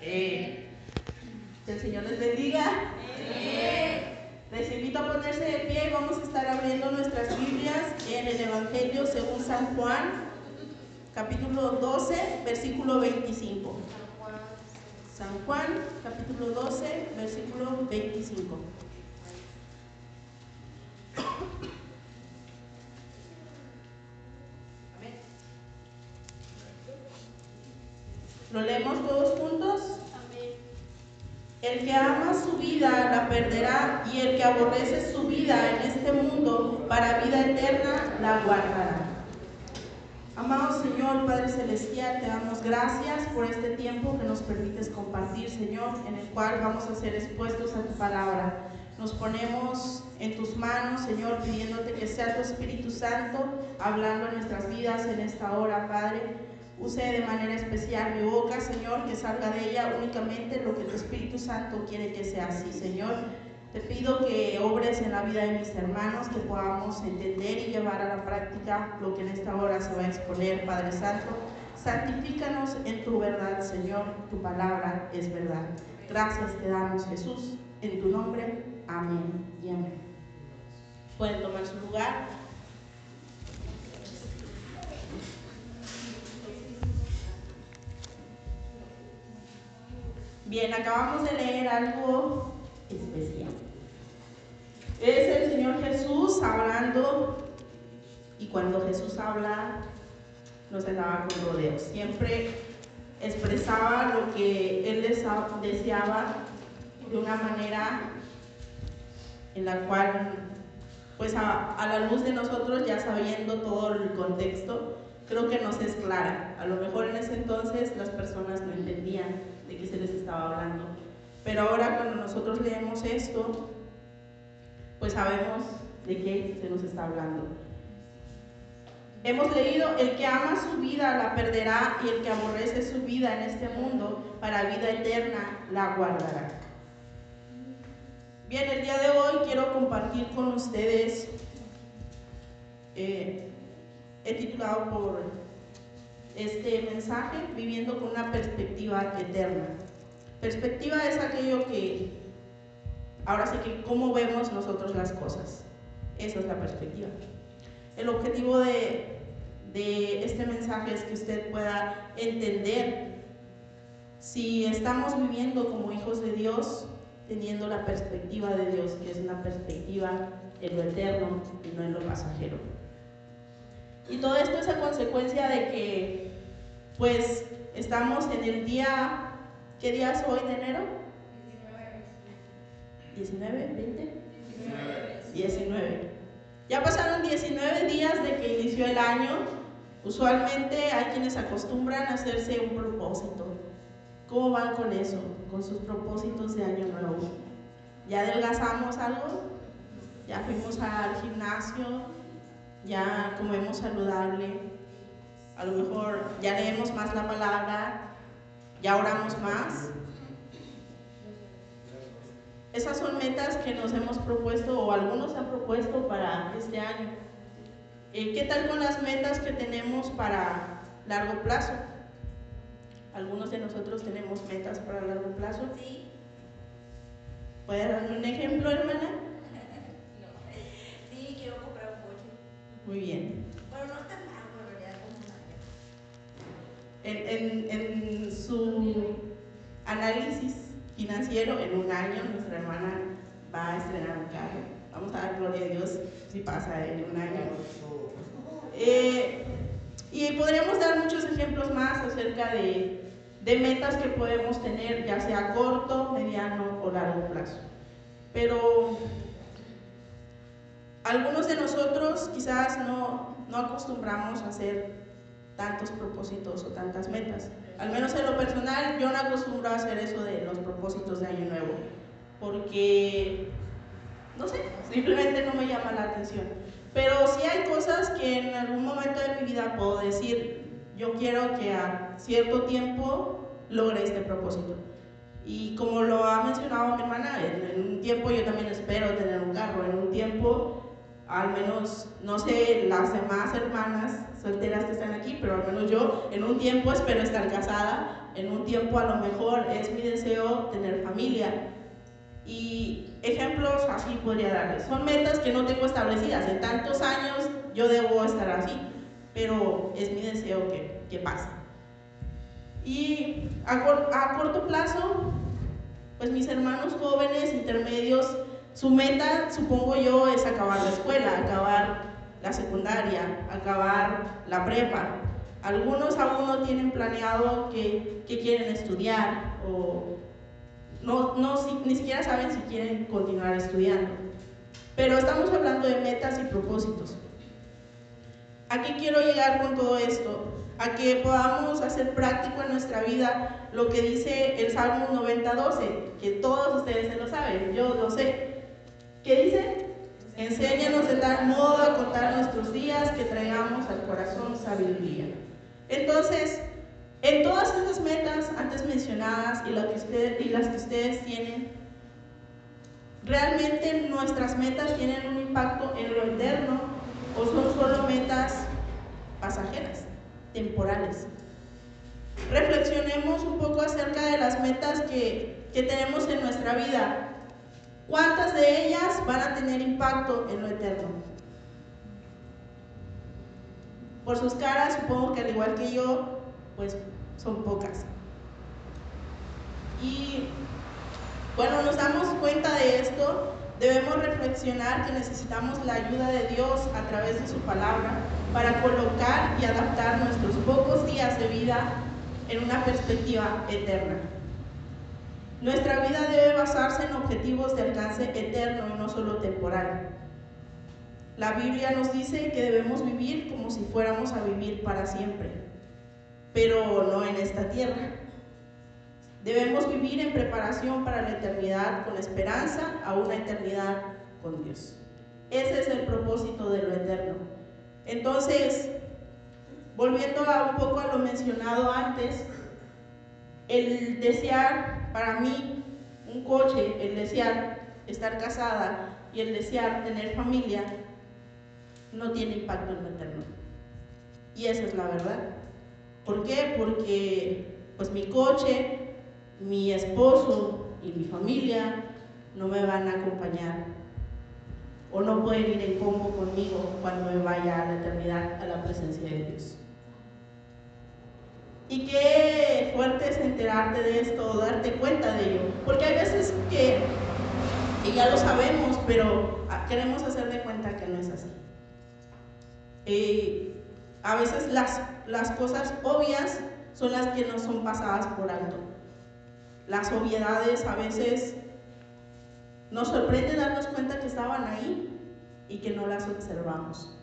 Eh, que el Señor les bendiga. Les invito a ponerse de pie y vamos a estar abriendo nuestras Biblias en el Evangelio según San Juan, capítulo 12, versículo 25. San Juan, capítulo 12, versículo 25. Amén. ¿Lo leemos todos juntos? El que ama su vida la perderá y el que aborrece su vida en este mundo para vida eterna la guardará. Amado Señor, Padre Celestial, te damos gracias por este tiempo que nos permites compartir, Señor, en el cual vamos a ser expuestos a tu palabra. Nos ponemos en tus manos, Señor, pidiéndote que sea tu Espíritu Santo hablando en nuestras vidas en esta hora, Padre. Use de manera especial mi boca, Señor, que salga de ella únicamente lo que tu Espíritu Santo quiere que sea así, Señor. Te pido que obres en la vida de mis hermanos, que podamos entender y llevar a la práctica lo que en esta hora se va a exponer, Padre Santo. Santifícanos en tu verdad, Señor. Tu palabra es verdad. Gracias te damos, Jesús. En tu nombre, amén y amén. Pueden tomar su lugar. Bien, acabamos de leer algo especial. Es el Señor Jesús hablando y cuando Jesús habla no se daba con rodeos. Siempre expresaba lo que él deseaba de una manera en la cual, pues a, a, la luz de nosotros, ya sabiendo todo el contexto, creo que nos es clara. A lo mejor en ese entonces las personas no entendían de qué se les estaba hablando. Pero ahora cuando nosotros leemos esto, pues sabemos de qué se nos está hablando. Hemos leído, el que ama su vida la perderá y el que aborrece su vida en este mundo para vida eterna la guardará. Bien, el día de hoy quiero compartir con ustedes, eh, he titulado por este mensaje, viviendo con una perspectiva eterna. Perspectiva es aquello que, ahora sí que cómo vemos nosotros las cosas. Esa es la perspectiva. El objetivo de, de este mensaje es que usted pueda entender si estamos viviendo como hijos de Dios, teniendo la perspectiva de Dios, que es una perspectiva en lo eterno y no en lo pasajero. Y todo esto es a consecuencia de que, pues, estamos en el día, ¿qué día es hoy de enero? 19, 20? 19. Ya pasaron 19 días de que inició el año. Usualmente hay quienes acostumbran a hacerse un propósito. ¿Cómo van con eso? Con sus propósitos de año nuevo. ¿Ya adelgazamos algo? ¿Ya fuimos al gimnasio? Ya comemos saludable, a lo mejor ya leemos más la palabra, ya oramos más. Esas son metas que nos hemos propuesto o algunos han propuesto para este año. Eh, ¿Qué tal con las metas que tenemos para largo plazo? Algunos de nosotros tenemos metas para largo plazo. Sí. ¿Puede darme un ejemplo, hermana? Muy bien. Bueno, no tan en realidad, en, en su análisis financiero, en un año, nuestra hermana va a estrenar un carro. Vamos a dar gloria a Dios si pasa en un año. Eh, y podríamos dar muchos ejemplos más acerca de, de, metas que podemos tener, ya sea a corto, mediano o largo plazo. Pero algunos de nosotros quizás no, no acostumbramos a hacer tantos propósitos o tantas metas. Al menos en lo personal, yo no acostumbro a hacer eso de los propósitos de Año Nuevo, porque, no sé, simplemente no me llama la atención. Pero sí hay cosas que en algún momento de mi vida puedo decir, yo quiero que a cierto tiempo logre este propósito. Y como lo ha mencionado mi hermana, en un tiempo yo también espero tener un carro, en un tiempo al menos, no sé, las demás hermanas solteras que están aquí, pero al menos yo en un tiempo espero estar casada, en un tiempo a lo mejor es mi deseo tener familia. Y ejemplos así podría darles. Son metas que no tengo establecidas. En tantos años yo debo estar así, pero es mi deseo que, que pase. Y a, a corto plazo, pues mis hermanos jóvenes, intermedios, su meta, supongo yo, es acabar la escuela, acabar la secundaria, acabar la prepa. Algunos aún no tienen planeado que, quieren estudiar o no, no, ni siquiera saben si quieren continuar estudiando. Pero estamos hablando de metas y propósitos. ¿A qué quiero llegar con todo esto? A que podamos hacer práctico en nuestra vida lo que dice el Salmo 90.12, que todos ustedes se lo saben, yo lo sé. ¿Qué dice? Enséñanos de tal modo a contar nuestros días que traigamos al corazón sabiduría. Entonces, en todas estas metas antes mencionadas y, que y las que ustedes tienen, ¿realmente nuestras metas tienen un impacto en lo eterno o son solo metas pasajeras, temporales? Reflexionemos un poco acerca de las metas que, que tenemos en nuestra vida ¿Cuántas de ellas van a tener impacto en lo eterno? Por sus caras, supongo que al igual que yo, pues son pocas. Y bueno, nos damos cuenta de esto, debemos reflexionar que necesitamos la ayuda de Dios a través de su palabra para colocar y adaptar nuestros pocos días de vida en una perspectiva eterna. Nuestra vida debe basarse en objetivos de alcance eterno y no solo temporal. La Biblia nos dice que debemos vivir como si fuéramos a vivir para siempre, pero no en esta tierra. Debemos vivir en preparación para la eternidad con esperanza a una eternidad con Dios. Ese es el propósito de lo eterno. Entonces, volviendo a un poco a lo mencionado antes, el desear, para mí, un coche, el desear estar casada y el desear tener familia, no tiene impacto en lo eterno. Y esa es la verdad. ¿Por qué? Porque pues mi coche, mi esposo y mi familia no me van a acompañar o no pueden ir en combo conmigo cuando me vaya a la eternidad a la presencia de Dios. Y es enterarte de esto o darte cuenta de ello. Porque hay veces que, ya lo sabemos, pero ah, queremos hacer de cuenta que no es así. Eh, a veces las, las cosas obvias son las que no son pasadas por alto. Las obviedades a veces nos sorprende darnos cuenta que estaban ahí y que no las observamos.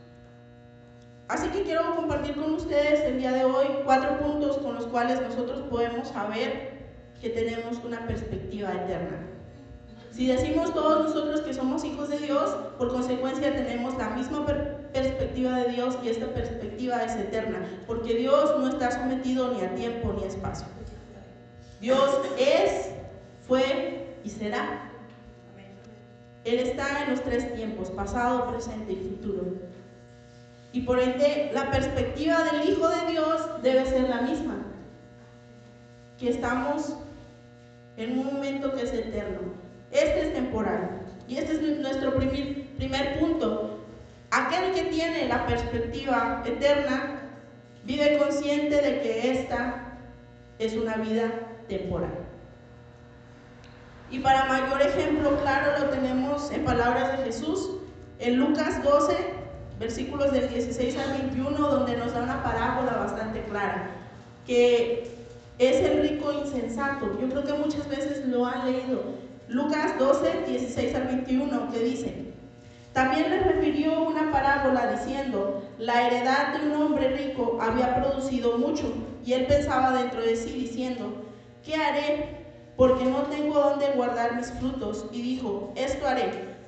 Así que quiero compartir con ustedes el día de hoy cuatro puntos con los cuales nosotros podemos saber que tenemos una perspectiva eterna. Si decimos todos nosotros que somos hijos de Dios, por consecuencia tenemos la misma perspectiva de Dios y esta perspectiva es eterna, porque Dios no está sometido ni a tiempo ni a espacio. Dios es, fue y será. Él está en los tres tiempos, pasado, presente y futuro. Y por ende, la perspectiva del Hijo de Dios debe ser la misma. Que estamos en un momento que es eterno. Este es temporal. Y este es nuestro primer, primer punto. Aquel que tiene la perspectiva eterna vive consciente de que esta es una vida temporal. Y para mayor ejemplo claro lo tenemos en palabras de Jesús en Lucas 12, versículos del 16 al 21, donde nos da una parábola bastante clara, que es el rico insensato. Yo creo que muchas veces lo han leído. Lucas 12, 16 al 21, que dice, también le refirió una parábola diciendo, la heredad de un hombre rico había producido mucho, y él pensaba dentro de sí diciendo, ¿qué haré? Porque no tengo dónde guardar mis frutos. Y dijo, esto haré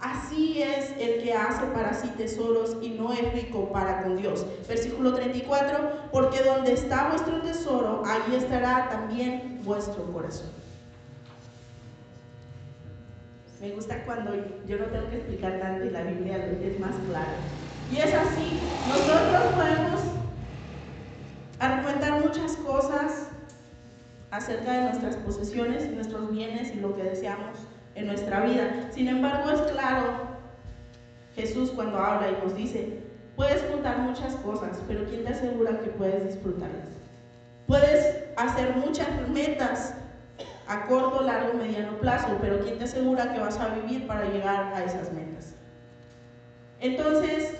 Así es el que hace para sí tesoros y no es rico para con Dios. Versículo 34, porque donde está vuestro tesoro, ahí estará también vuestro corazón. Me gusta cuando yo no tengo que explicar tanto y la Biblia es más clara. Y es así, nosotros podemos argumentar muchas cosas acerca de nuestras posesiones, nuestros bienes y lo que deseamos en nuestra vida. Sin embargo, es claro, Jesús cuando habla y nos dice, puedes juntar muchas cosas, pero ¿quién te asegura que puedes disfrutarlas? Puedes hacer muchas metas a corto, largo, mediano plazo, pero ¿quién te asegura que vas a vivir para llegar a esas metas? Entonces,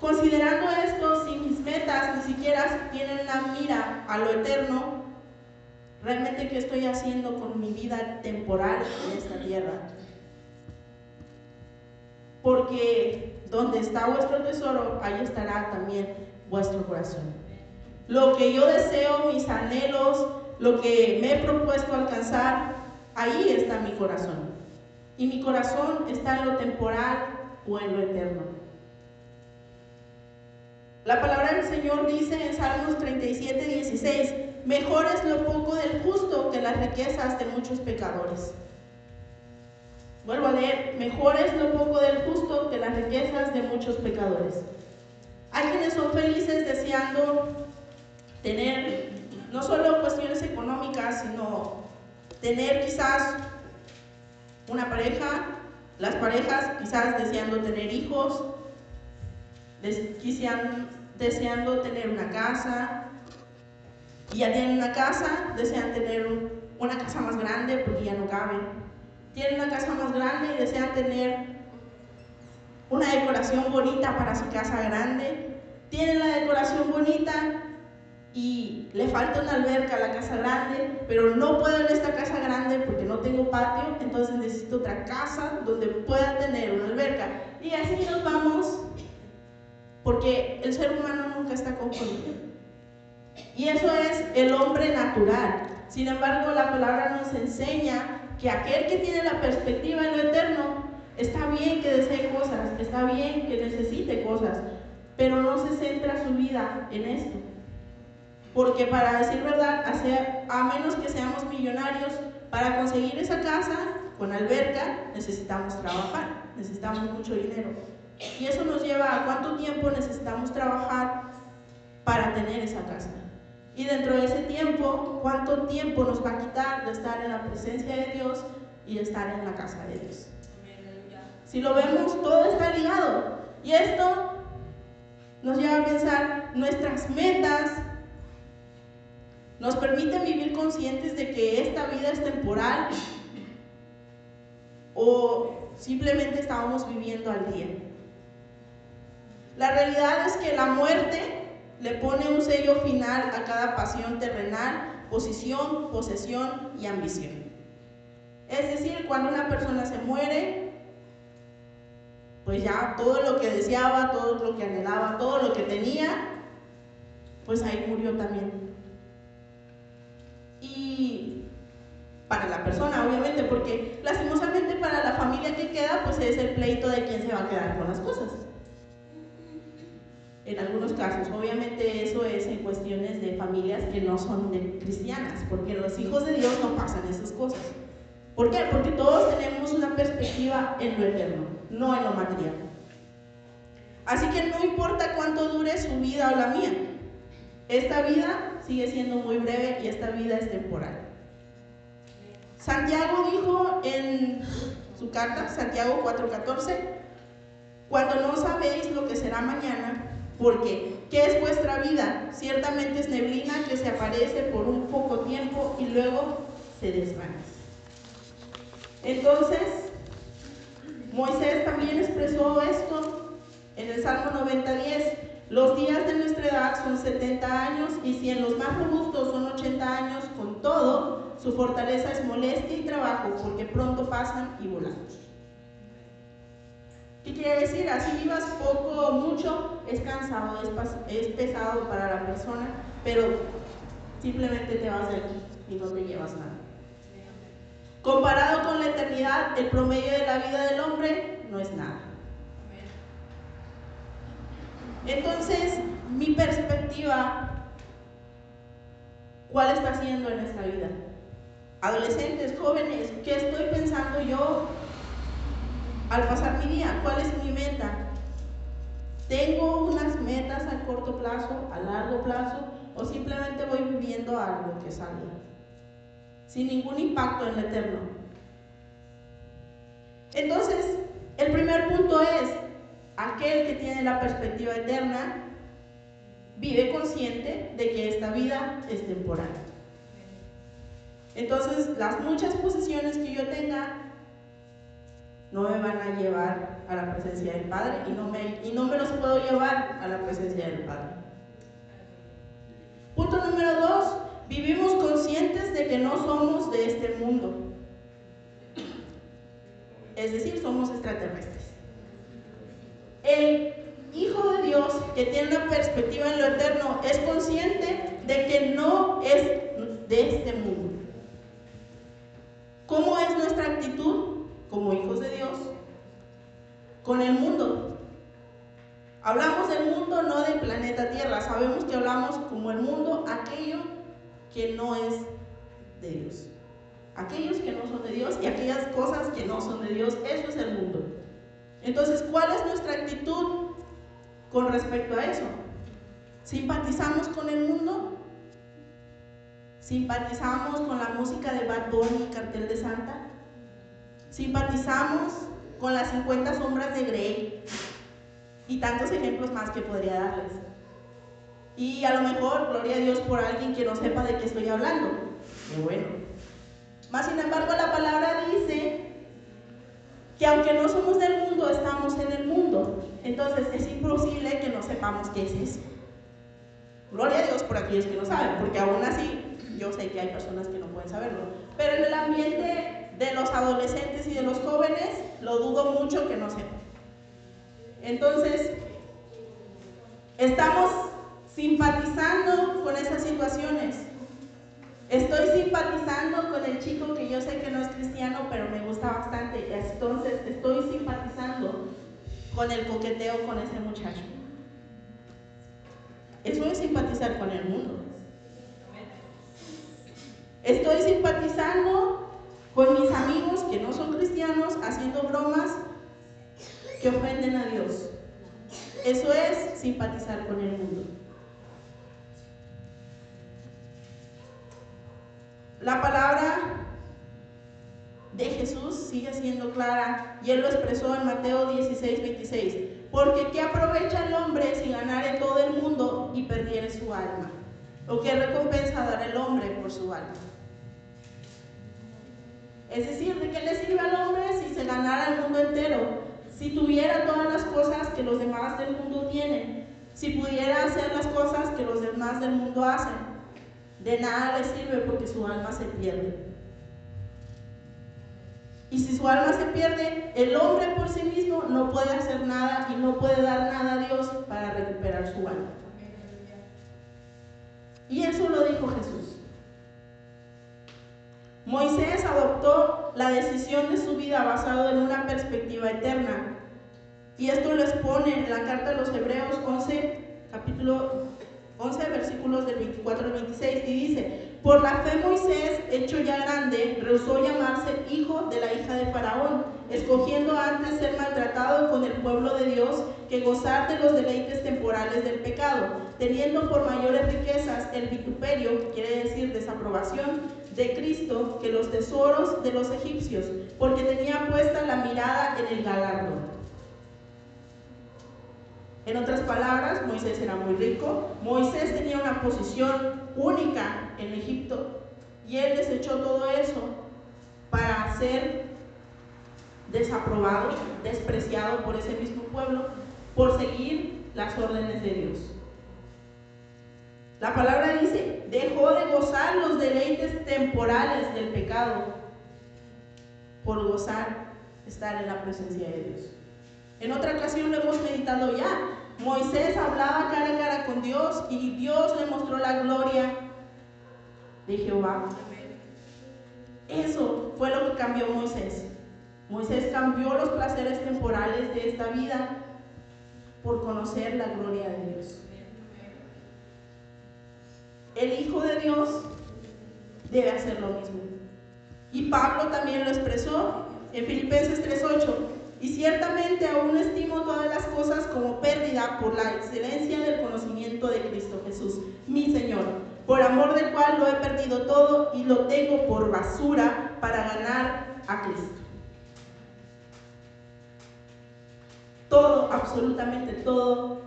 considerando esto, si mis metas ni siquiera tienen una mira a lo eterno, realmente qué estoy haciendo con mi vida temporal en esta tierra. Porque donde está vuestro tesoro, ahí estará también vuestro corazón. Lo que yo deseo, mis anhelos, lo que me he propuesto alcanzar, ahí está mi corazón. Y mi corazón está en lo temporal o en lo eterno. La palabra del Señor dice en Salmos 37, 16, Mejor es lo poco del justo que las riquezas de muchos pecadores. Vuelvo a leer, mejor es lo poco del justo que las riquezas de muchos pecadores. Hay quienes son felices deseando tener no solo cuestiones económicas, sino tener quizás una pareja, las parejas quizás deseando tener hijos, deseando tener una casa, y ya tienen una casa, desean tener una casa más grande porque ya no caben. Tienen una casa más grande y desean tener una decoración bonita para su casa grande. Tienen la decoración bonita y le falta una alberca a la casa grande, pero no puedo en esta casa grande porque no tengo patio, entonces necesito otra casa donde pueda tener una alberca. Y así nos vamos, porque el ser humano nunca está conforme. Y eso es el hombre natural. Sin embargo, la palabra nos enseña que aquel que tiene la perspectiva en lo eterno, está bien que desee cosas, está bien que necesite cosas, pero no se centra su vida en esto. Porque para decir verdad, a menos que seamos millonarios, para conseguir esa casa con alberca necesitamos trabajar, necesitamos mucho dinero. Y eso nos lleva a cuánto tiempo necesitamos trabajar para tener esa casa. Y dentro de ese tiempo, ¿cuánto tiempo nos va a quitar de estar en la presencia de Dios y de estar en la casa de Dios? Si lo vemos, todo está ligado. Y esto nos lleva a pensar nuestras metas, nos permiten vivir conscientes de que esta vida es temporal o simplemente estábamos viviendo al día. La realidad es que la muerte le pone un sello final a cada pasión terrenal, posición, posesión y ambición. Es decir, cuando una persona se muere, pues ya todo lo que deseaba, todo lo que anhelaba, todo lo que tenía, pues ahí murió también. Y para la persona, obviamente, porque lastimosamente para la familia que queda, pues es el pleito de quién se va a quedar con las cosas en algunos casos. Obviamente eso es en cuestiones de familias que no son cristianas, porque los hijos de Dios no pasan esas cosas. ¿Por qué? Porque todos tenemos una perspectiva en lo eterno, no en lo material. Así que no importa cuánto dure su vida o la mía, esta vida sigue siendo muy breve y esta vida es temporal. Santiago dijo en su carta, Santiago 4:14, cuando no sabéis lo que será mañana, porque, ¿qué es vuestra vida? Ciertamente es neblina que se aparece por un poco tiempo y luego se desvanece. Entonces, Moisés también expresó esto en el Salmo 90.10. Los días de nuestra edad son 70 años y si en los más robustos son 80 años, con todo, su fortaleza es molestia y trabajo porque pronto pasan y volamos. ¿Qué quiere decir? Así vivas poco o mucho, es cansado, es, es pesado para la persona, pero simplemente te vas de aquí y no te llevas nada. Comparado con la eternidad, el promedio de la vida del hombre no es nada. Entonces, mi perspectiva, ¿cuál está siendo en esta vida? Adolescentes, jóvenes, ¿qué estoy pensando yo al pasar mi día? ¿Cuál es mi meta? ¿Tengo unas metas a corto plazo, a largo plazo, o simplemente voy viviendo algo que salga? Sin ningún impacto en el eterno. Entonces, el primer punto es, aquel que tiene la perspectiva eterna vive consciente de que esta vida es temporal. Entonces, las muchas posesiones que yo tenga no me van a llevar a la presencia del Padre y no me, y no me los puedo llevar a la presencia del Padre. Punto número dos, vivimos conscientes de que no somos de este mundo. Es decir, somos extraterrestres. El Hijo de Dios que tiene una perspectiva en lo eterno es consciente de que no es de este mundo. ¿Cómo es nuestra actitud como hijos de Dios con el mundo? Hablamos del mundo, no del planeta Tierra. Sabemos que hablamos como el mundo, aquello que no es de Dios. Aquellos que no son de Dios y aquellas cosas que no son de Dios, eso es el mundo. Entonces, ¿cuál es nuestra actitud con respecto a eso? ¿Simpatizamos con el mundo? ¿Simpatizamos con la música de Bad Bunny y Cartel de Santa? ¿Simpatizamos con las 50 sombras de Grey? Y tantos ejemplos más que podría darles. Y a lo mejor, gloria a Dios por alguien que no sepa de qué estoy hablando. Qué bueno. Más sin embargo, la palabra dice que aunque no somos del mundo, estamos en el mundo. Entonces es imposible que no sepamos qué es eso. Gloria a Dios por aquellos que no saben, porque aún así yo sé que hay personas que no pueden saberlo. Pero en el ambiente de los adolescentes y de los jóvenes, lo dudo mucho que no sepan. Entonces, estamos simpatizando con esas situaciones. Estoy simpatizando con el chico que yo sé que no es cristiano, pero me gusta bastante. Entonces, estoy simpatizando con el coqueteo con ese muchacho. Eso es simpatizar con el mundo. Estoy simpatizando con mis amigos que no son cristianos haciendo bromas que ofenden a Dios. Eso es simpatizar con el mundo. La palabra de Jesús sigue siendo clara y él lo expresó en Mateo 16, 26. Porque ¿qué aprovecha el hombre si ganare todo el mundo y perdiere su alma? ¿O qué recompensa dará el hombre por su alma? Es decir, ¿de qué le sirve al hombre si se ganara el mundo entero? Si tuviera todas las cosas que los demás del mundo tienen, si pudiera hacer las cosas que los demás del mundo hacen, de nada le sirve porque su alma se pierde. Y si su alma se pierde, el hombre por sí mismo no puede hacer nada y no puede dar nada a Dios para recuperar su alma. Y eso lo dijo Jesús. Moisés adoptó la decisión de su vida basado en una perspectiva eterna. Y esto lo expone en la carta de los Hebreos 11, capítulo 11, versículos del 24 al 26, y dice, por la fe Moisés, hecho ya grande, rehusó llamarse hijo de la hija de Faraón, escogiendo antes ser maltratado con el pueblo de Dios que gozar de los deleites temporales del pecado, teniendo por mayores riquezas el vituperio, quiere decir desaprobación, de Cristo que los tesoros de los egipcios, porque tenía puesta la mirada en el galardón. En otras palabras, Moisés era muy rico, Moisés tenía una posición única en Egipto y él desechó todo eso para ser desaprobado, despreciado por ese mismo pueblo, por seguir las órdenes de Dios. La palabra dice, dejó de gozar los deleites temporales del pecado por gozar estar en la presencia de Dios. En otra ocasión lo hemos meditado ya. Moisés hablaba cara a cara con Dios y Dios le mostró la gloria de Jehová. Eso fue lo que cambió Moisés. Moisés cambió los placeres temporales de esta vida por conocer la gloria de Dios. El Hijo de Dios debe hacer lo mismo. Y Pablo también lo expresó en Filipenses 3:8. Y ciertamente aún estimo todas las cosas como pérdida por la excelencia del conocimiento de Cristo Jesús, mi Señor, por amor del cual lo he perdido todo y lo tengo por basura para ganar a Cristo. Todo, absolutamente todo,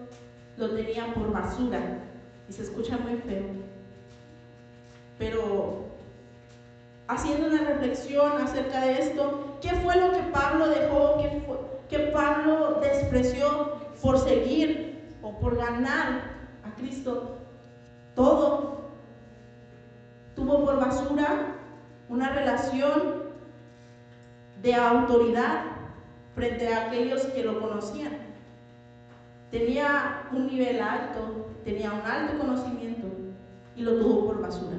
lo tenía por basura. Y se escucha muy feo. Pero haciendo una reflexión acerca de esto, ¿qué fue lo que Pablo dejó, qué, Pablo despreció por seguir o por ganar a Cristo? Todo. Tuvo por basura una relación de autoridad frente a aquellos que lo conocían. Tenía un nivel alto, tenía un alto conocimiento y lo tuvo por basura.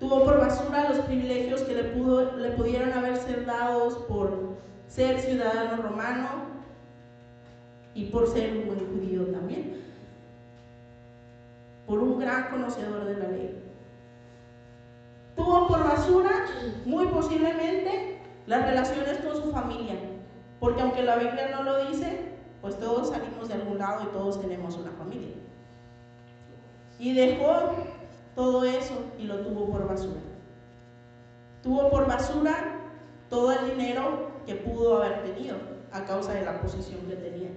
Tuvo por basura los privilegios que le, pudo, le pudieron haber ser dados por ser ciudadano romano y por ser un buen judío también, por un gran conocedor de la ley. Tuvo por basura, muy posiblemente, las relaciones con su familia, porque aunque la Biblia no lo dice, pues todos salimos de algún lado y todos tenemos una familia. Y dejó todo eso y lo tuvo por basura. Tuvo por basura todo el dinero que pudo haber tenido a causa de la posición que tenía.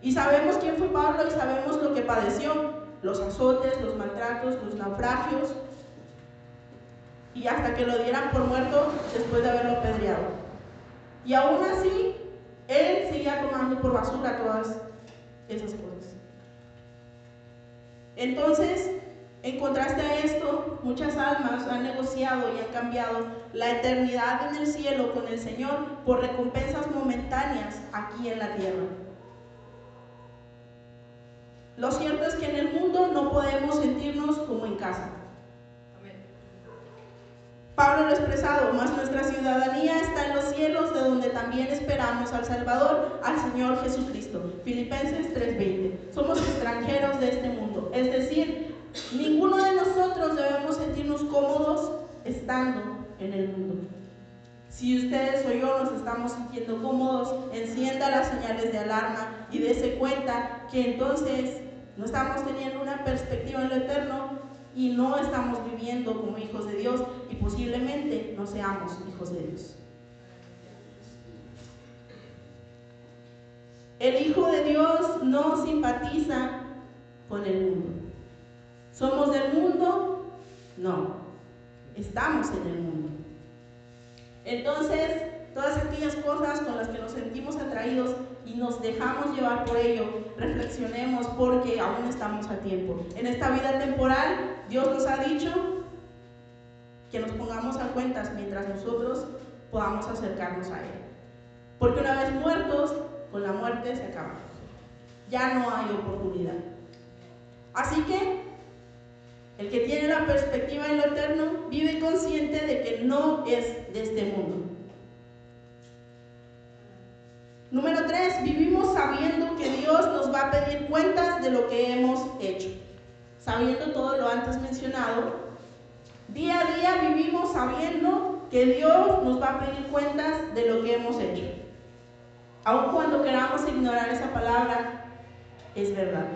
Y sabemos quién fue Pablo y sabemos lo que padeció, los azotes, los maltratos, los naufragios, y hasta que lo dieran por muerto después de haberlo apedreado. Y aún así, él seguía tomando por basura todas esas cosas. Entonces, en contraste a esto, muchas almas han negociado y han cambiado la eternidad en el cielo con el Señor por recompensas momentáneas aquí en la tierra. Lo cierto es que en el mundo no podemos sentirnos como en casa. Pablo lo ha expresado, más nuestra ciudadanía está en los cielos, de donde también esperamos al Salvador, al Señor Jesucristo. Filipenses 3:20. Somos extranjeros de este mundo, es decir, ninguno de nosotros debemos sentirnos cómodos estando en el mundo. Si ustedes o yo nos estamos sintiendo cómodos, encienda las señales de alarma y dése cuenta que entonces no estamos teniendo una perspectiva en lo eterno y no estamos viviendo como hijos de Dios y posiblemente no seamos hijos de Dios. El Hijo de Dios no simpatiza con el mundo. ¿Somos del mundo? No, estamos en el mundo. Entonces, todas aquellas cosas con las que nos sentimos atraídos y nos dejamos llevar por ello, reflexionemos porque aún estamos a tiempo. En esta vida temporal, Dios nos ha dicho que nos pongamos a cuentas mientras nosotros podamos acercarnos a Él. Porque una vez muertos, con la muerte se acaba. Ya no hay oportunidad. Así que el que tiene la perspectiva en lo eterno vive consciente de que no es de este mundo. Número tres, vivimos sabiendo que Dios nos va a pedir cuentas de lo que hemos hecho. Sabiendo todo lo antes mencionado, día a día vivimos sabiendo que Dios nos va a pedir cuentas de lo que hemos hecho. Aun cuando queramos ignorar esa palabra, es verdad.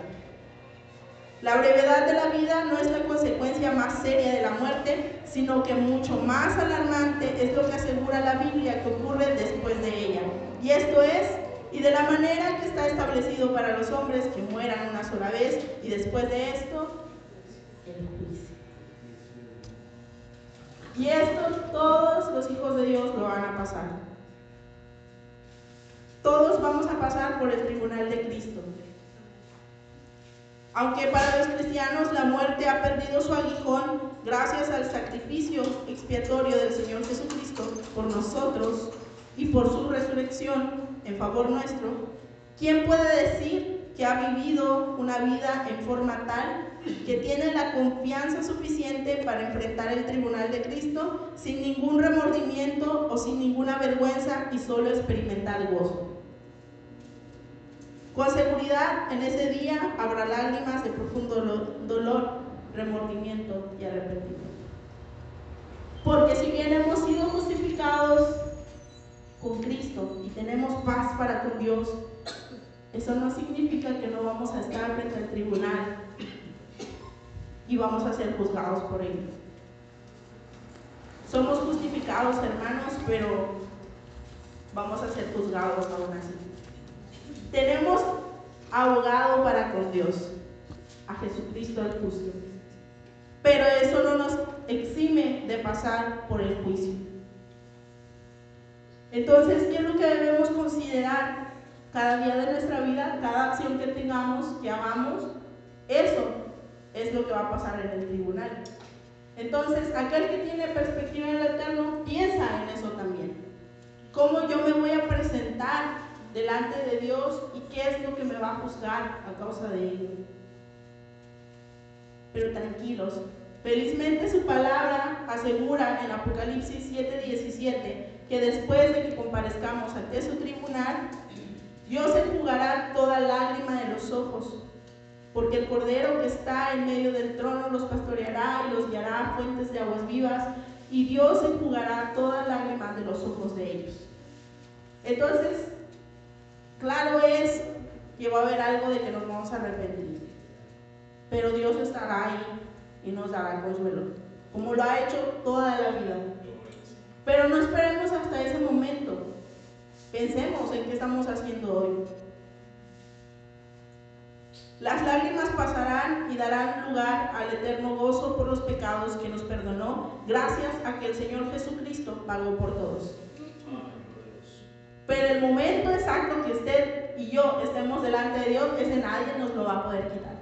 La brevedad de la vida no es la consecuencia más seria de la muerte, sino que mucho más alarmante es lo que asegura la Biblia que ocurre después de ella. Y esto es, y de la manera que está establecido para los hombres que mueran una sola vez, y después de esto, el juicio. Y esto todos los hijos de Dios lo van a pasar. Todos vamos a pasar por el tribunal de Cristo. Aunque para los cristianos la muerte ha perdido su aguijón gracias al sacrificio expiatorio del Señor Jesucristo por nosotros y por su resurrección en favor nuestro, ¿quién puede decir que ha vivido una vida en forma tal que tiene la confianza suficiente para enfrentar el tribunal de Cristo sin ningún remordimiento o sin ninguna vergüenza y solo experimentar gozo. Con seguridad en ese día habrá lágrimas de profundo dolor, remordimiento y arrepentimiento. Porque si bien hemos sido justificados con Cristo y tenemos paz para con Dios, eso no significa que no vamos a estar frente al tribunal y vamos a ser juzgados por ello. Somos justificados, hermanos, pero vamos a ser juzgados aún así. Tenemos abogado para con Dios, a Jesucristo el justo. Pero eso no nos exime de pasar por el juicio. Entonces, ¿qué es lo que debemos considerar cada día de nuestra vida, cada acción que tengamos, que hagamos? Eso es lo que va a pasar en el tribunal. Entonces, aquel que tiene perspectiva en el eterno piensa en eso también. ¿Cómo yo me voy a presentar delante de Dios y qué es lo que me va a juzgar a causa de ello? Pero tranquilos, felizmente su palabra asegura en Apocalipsis 7:17 que después de que comparezcamos ante su tribunal, Dios enjugará toda lágrima de los ojos porque el Cordero que está en medio del trono los pastoreará y los guiará a fuentes de aguas vivas, y Dios enjugará todas lágrimas de los ojos de ellos. Entonces, claro es que va a haber algo de que nos vamos a arrepentir, pero Dios estará ahí y nos dará consuelo, como lo ha hecho toda la vida. Pero no esperemos hasta ese momento. Pensemos en qué estamos haciendo hoy. Las lágrimas pasarán y darán lugar al eterno gozo por los pecados que nos perdonó, gracias a que el Señor Jesucristo pagó por todos. Pero el momento exacto que usted y yo estemos delante de Dios, ese nadie nos lo va a poder quitar.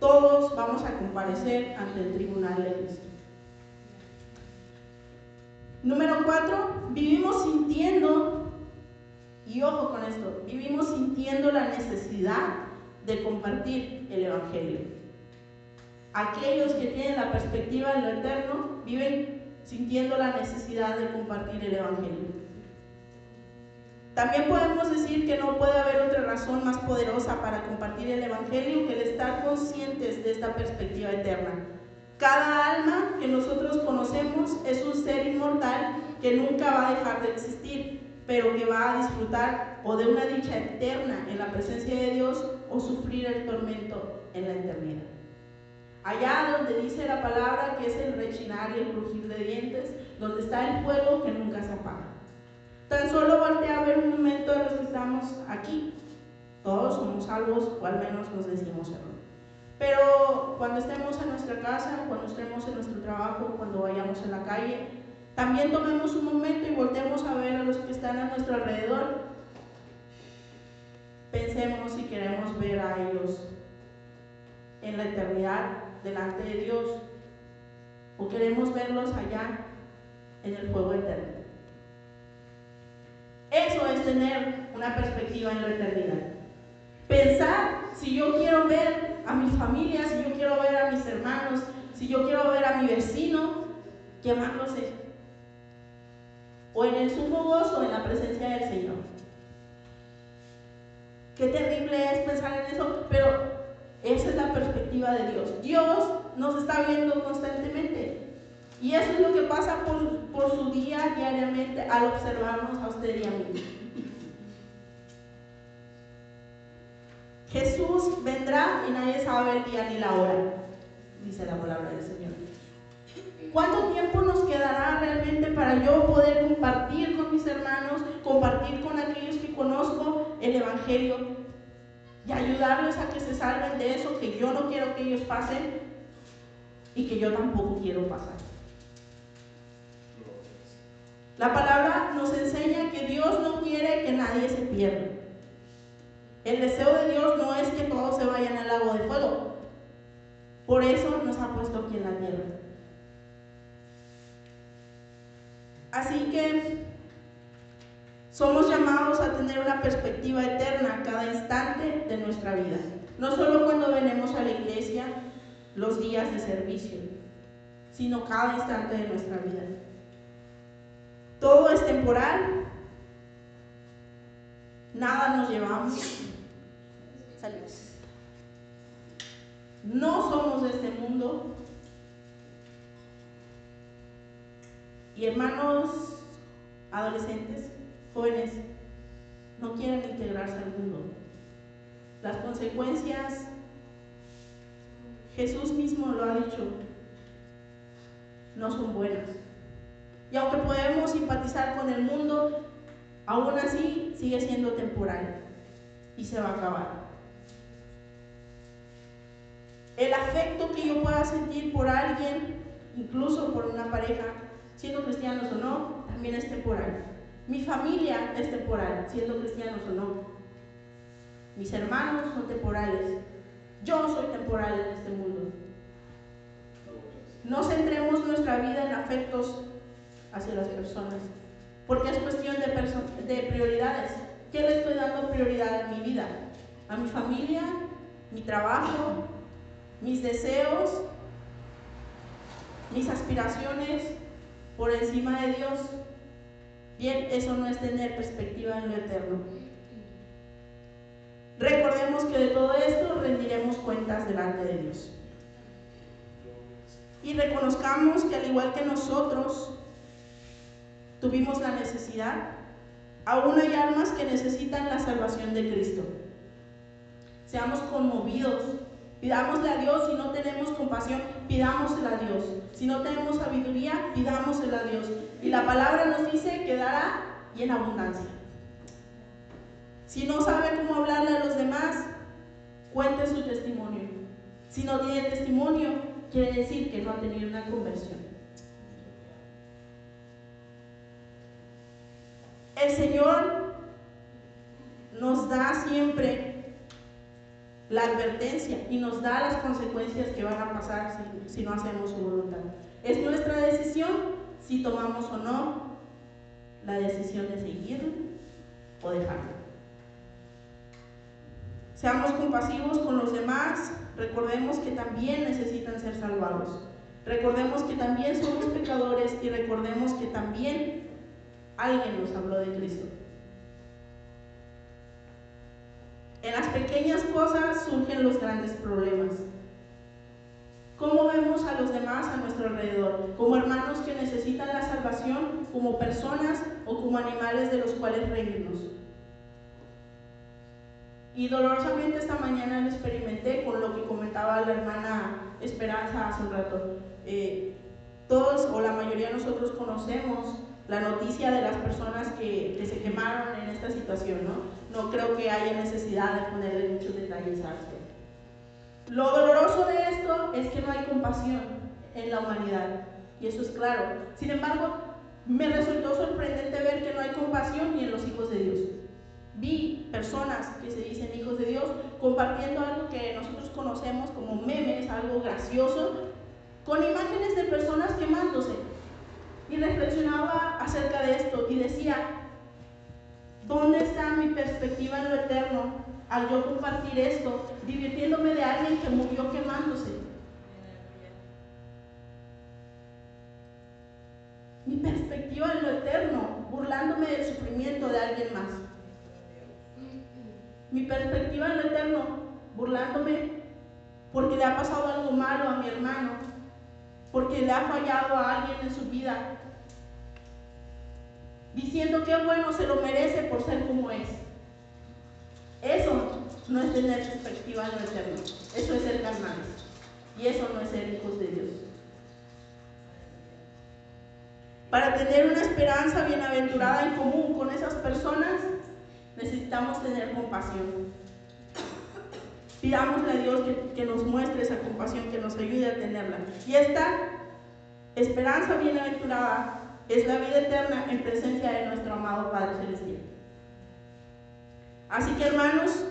Todos vamos a comparecer ante el tribunal de Cristo. Número cuatro, vivimos sintiendo, y ojo con esto, vivimos sintiendo la necesidad de compartir el Evangelio. Aquellos que tienen la perspectiva de lo eterno viven sintiendo la necesidad de compartir el Evangelio. También podemos decir que no puede haber otra razón más poderosa para compartir el Evangelio que el estar conscientes de esta perspectiva eterna. Cada alma que nosotros conocemos es un ser inmortal que nunca va a dejar de existir, pero que va a disfrutar o de una dicha eterna en la presencia de Dios o sufrir el tormento en la eternidad. Allá donde dice la palabra que es el rechinar y el crujir de dientes, donde está el fuego que nunca se apaga. Tan solo voltea a ver un momento a los que estamos aquí. Todos somos salvos, o al menos nos decimos error. Pero cuando estemos en nuestra casa, cuando estemos en nuestro trabajo, cuando vayamos en la calle, también tomemos un momento y voltemos a ver a los que están a nuestro alrededor pensemos si queremos ver a ellos en la eternidad delante de Dios o queremos verlos allá en el fuego eterno. Eso es tener una perspectiva en la eternidad. Pensar si yo quiero ver a mi familia, si yo quiero ver a mis hermanos, si yo quiero ver a mi vecino quemándose. O en el sumo gozo en la presencia del Señor. Qué terrible es pensar en eso, pero esa es la perspectiva de Dios. Dios nos está viendo constantemente. Y eso es lo que pasa por, su día diariamente al observarnos a usted y a mí. Jesús vendrá y nadie sabe el día ni la hora, dice la palabra del Señor. ¿Cuánto tiempo nos quedará realmente para yo poder compartir con mis hermanos, compartir con aquellos que conozco el Evangelio y ayudarles a que se salven de eso que yo no quiero que ellos pasen y que yo tampoco quiero pasar? La palabra nos enseña que Dios no quiere que nadie se pierda. El deseo de Dios no es que todos se vayan al lago de fuego. Por eso nos ha puesto aquí en la tierra. Así que Somos llamados a tener una perspectiva eterna cada instante de nuestra vida, no solo cuando venimos a la iglesia los días de servicio, sino cada instante de nuestra vida. Todo es temporal, nada nos llevamos. Saludos. No somos de este mundo. Y hermanos adolescentes, jóvenes, no quieren integrarse al mundo. Las consecuencias, Jesús mismo lo ha dicho, no son buenas. Y aunque podemos simpatizar con el mundo, aún así sigue siendo temporal y se va a acabar. El afecto que yo pueda sentir por alguien, incluso por una pareja, siendo cristianos o no, también es temporal. Mi familia es temporal, siendo cristianos o no. Mis hermanos son temporales. Yo soy temporal en este mundo. No centremos nuestra vida en afectos hacia las personas, porque es cuestión de, de prioridades. ¿Qué le estoy dando prioridad en mi vida? ¿A mi familia? ¿Mi trabajo? ¿Mis deseos? ¿Mis aspiraciones por encima de Dios? Bien, eso no es tener perspectiva en lo eterno. Recordemos que de todo esto rendiremos cuentas delante de Dios. Y reconozcamos que al igual que nosotros tuvimos la necesidad, aún hay almas que necesitan la salvación de Cristo. Seamos conmovidos, pidámosle a Dios, si no tenemos compasión, pidámosle a Dios. Si no tenemos sabiduría, pidámosle a Dios. Y la palabra nos dice que dará y en abundancia. Si no sabe cómo hablarle a los demás, cuente su testimonio. Si no tiene testimonio, quiere decir que no ha tenido una conversión. El Señor nos da siempre la advertencia y nos da las consecuencias que van a pasar si, si no hacemos su voluntad. Es nuestra decisión si tomamos o no la decisión de seguir o dejarlo. Seamos compasivos con los demás, recordemos que también necesitan ser salvados. Recordemos que también somos pecadores y recordemos que también alguien nos habló de Cristo. En las pequeñas cosas surgen los grandes problemas. ¿Cómo vemos a los demás a nuestro alrededor? ¿Como hermanos que necesitan la salvación? ¿Como personas o como animales de los cuales reírnos? Y dolorosamente esta mañana lo experimenté con lo que comentaba la hermana Esperanza hace un rato. Eh, todos o la mayoría de nosotros conocemos la noticia de las personas que, que, se quemaron en esta situación, ¿no? No creo que haya necesidad de ponerle muchos detalles a esto. Lo doloroso de esto es que no hay compasión en la humanidad, y eso es claro. Sin embargo, me resultó sorprendente ver que no hay compasión ni en los hijos de Dios vi personas que se dicen hijos de Dios compartiendo algo que nosotros conocemos como memes, algo gracioso, con imágenes de personas quemándose. Y reflexionaba acerca de esto y decía, ¿dónde está mi perspectiva en lo eterno al yo compartir esto, divirtiéndome de alguien que murió quemándose? Mi perspectiva en lo eterno, burlándome del sufrimiento de alguien más mi perspectiva en lo eterno, burlándome porque le ha pasado algo malo a mi hermano, porque le ha fallado a alguien en su vida, diciendo que bueno, se lo merece por ser como es. Eso no es tener perspectiva en lo eterno, eso es ser carnales y eso no es ser hijos de Dios. Para tener una esperanza bienaventurada en común con esas personas, necesitamos tener compasión. Pidámosle a Dios que, nos muestre esa compasión, que nos ayude a tenerla. Y esta esperanza bienaventurada es la vida eterna en presencia de nuestro amado Padre Celestial. Así que hermanos,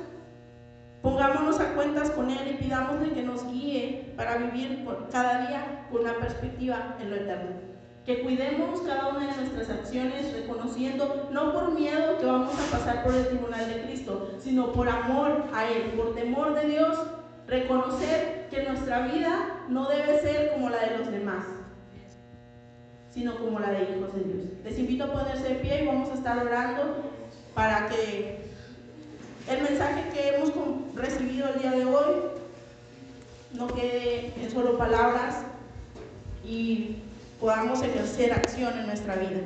pongámonos a cuentas con Él y pidámosle que nos guíe para vivir cada día con una perspectiva en lo eterno. que cuidemos cada una de nuestras acciones reconociendo, no por miedo que vamos a pasar por el tribunal de Cristo, sino por amor a Él, por temor de Dios, reconocer que nuestra vida no debe ser como la de los demás, sino como la de hijos de Dios. Les invito a ponerse de pie y vamos a estar orando para que el mensaje que hemos recibido el día de hoy no quede en solo palabras y podamos ejercer acción en nuestra vida.